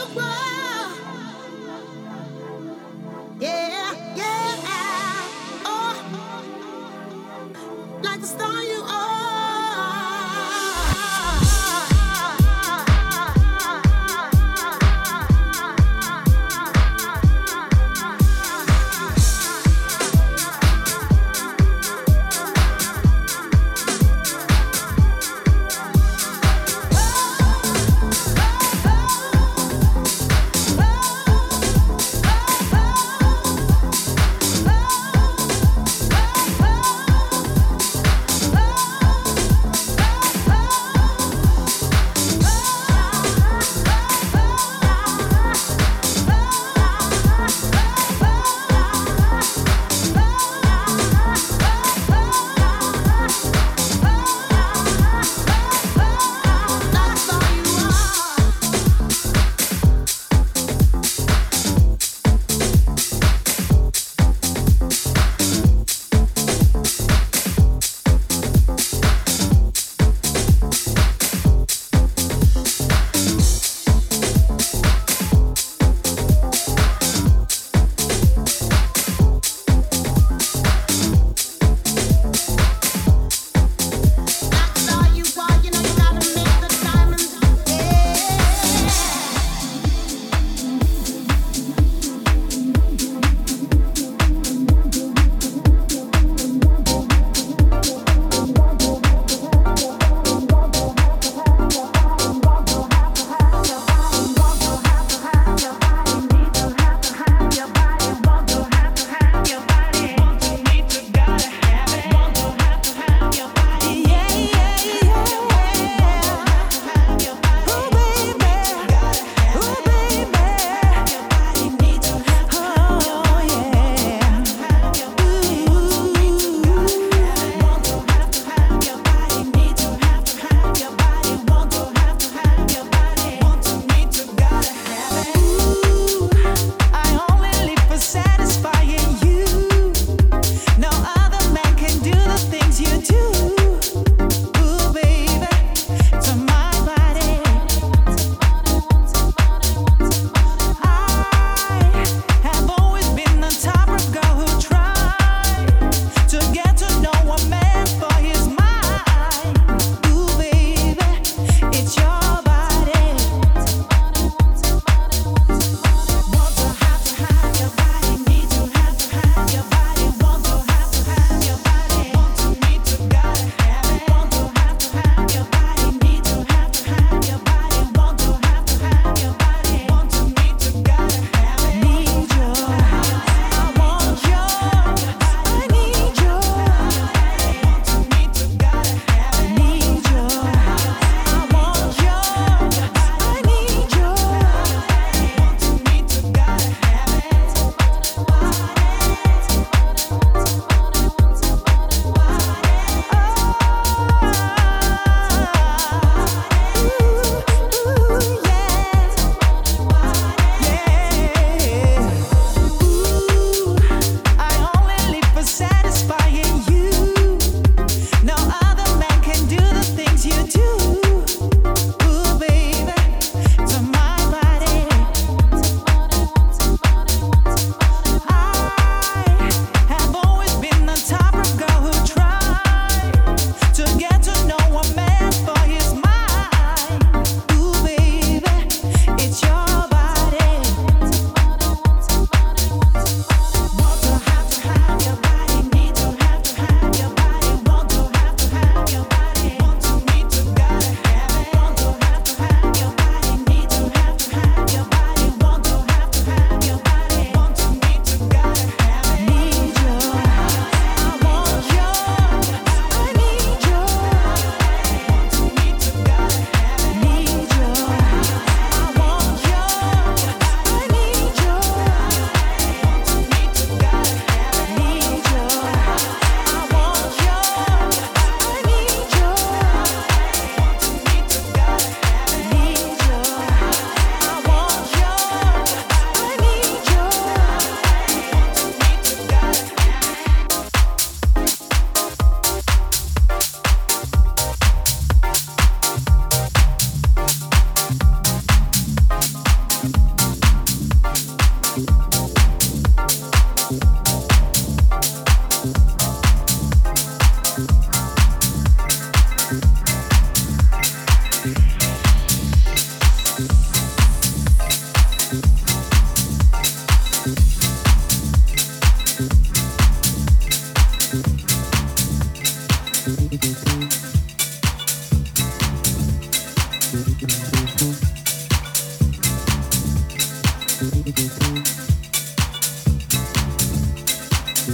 your brother.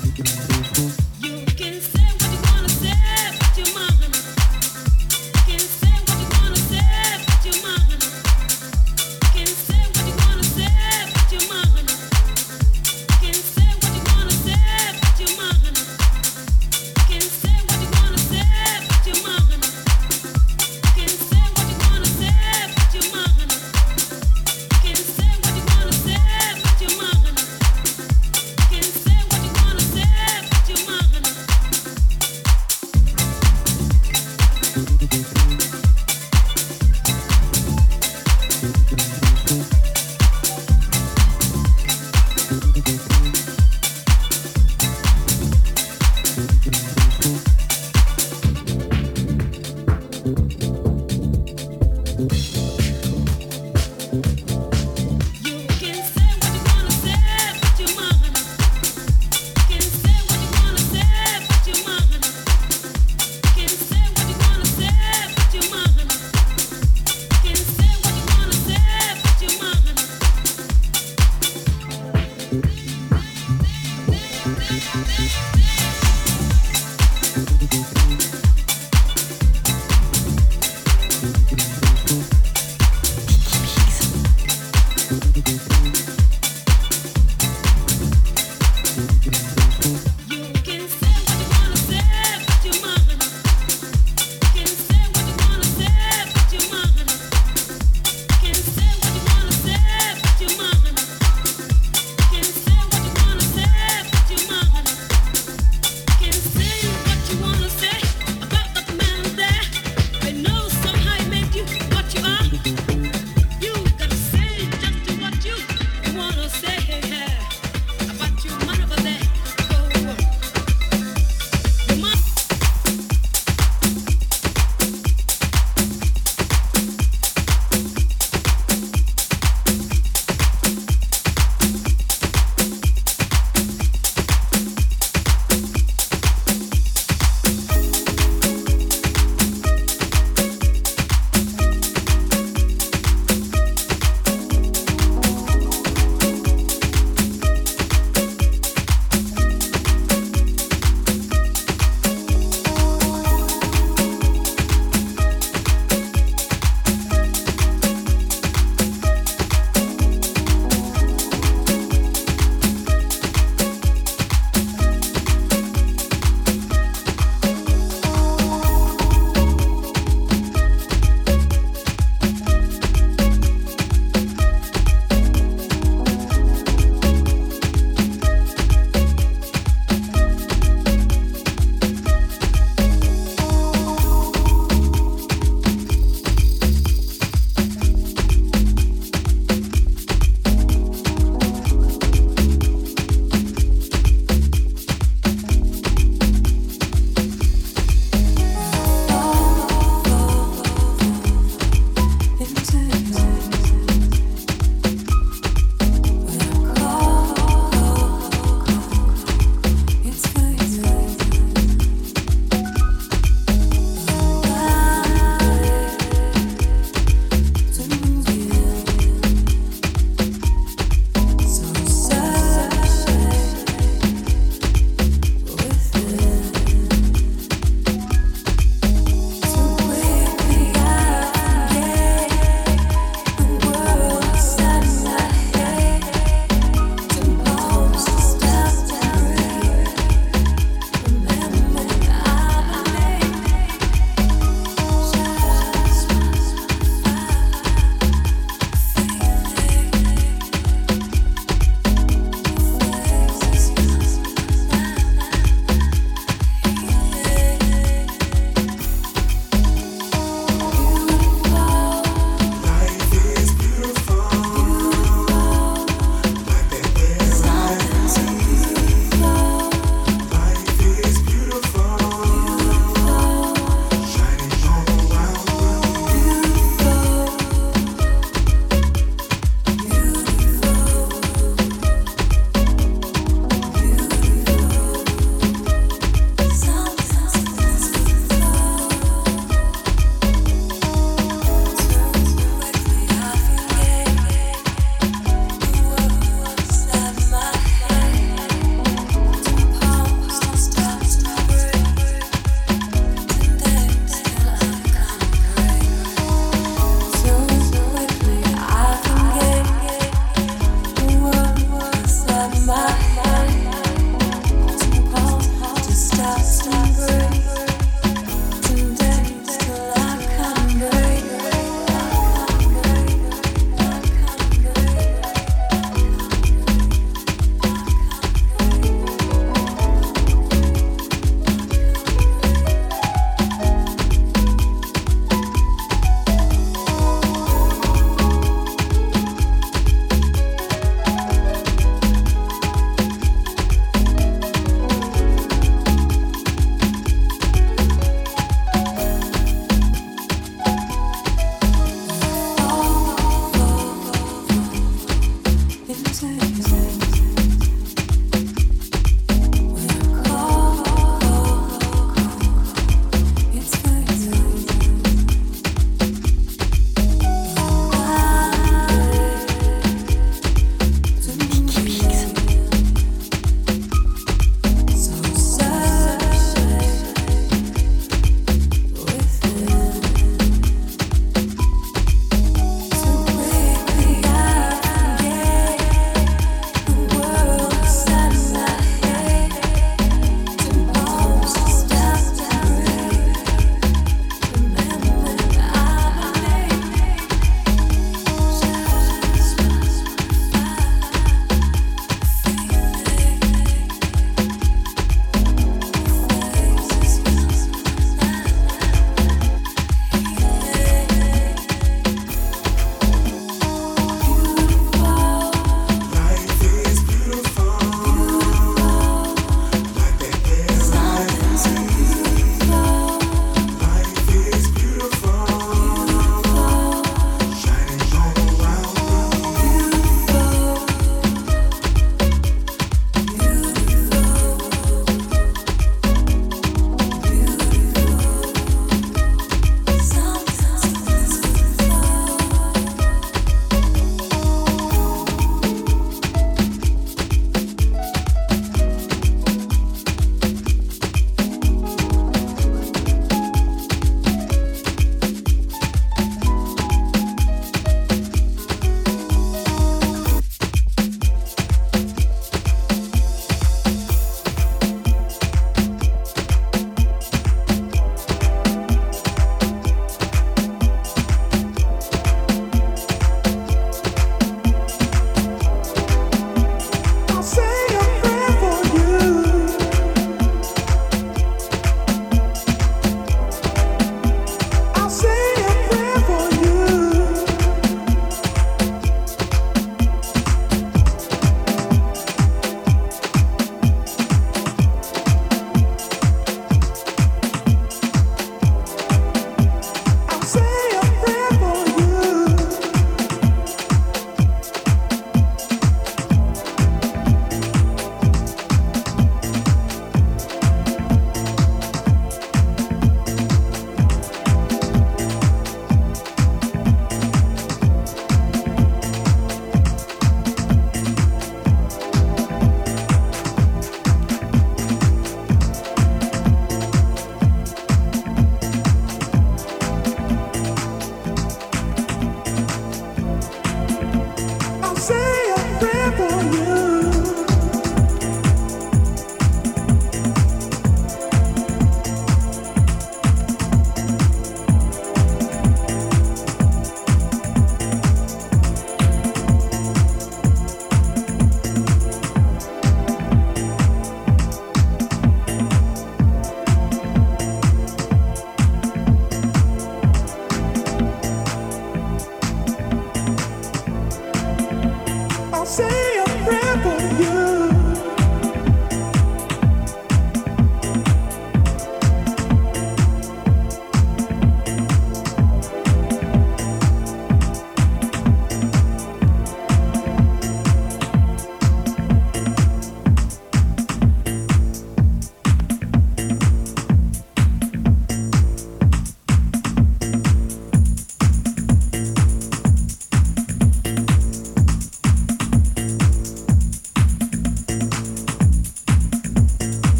take it easy.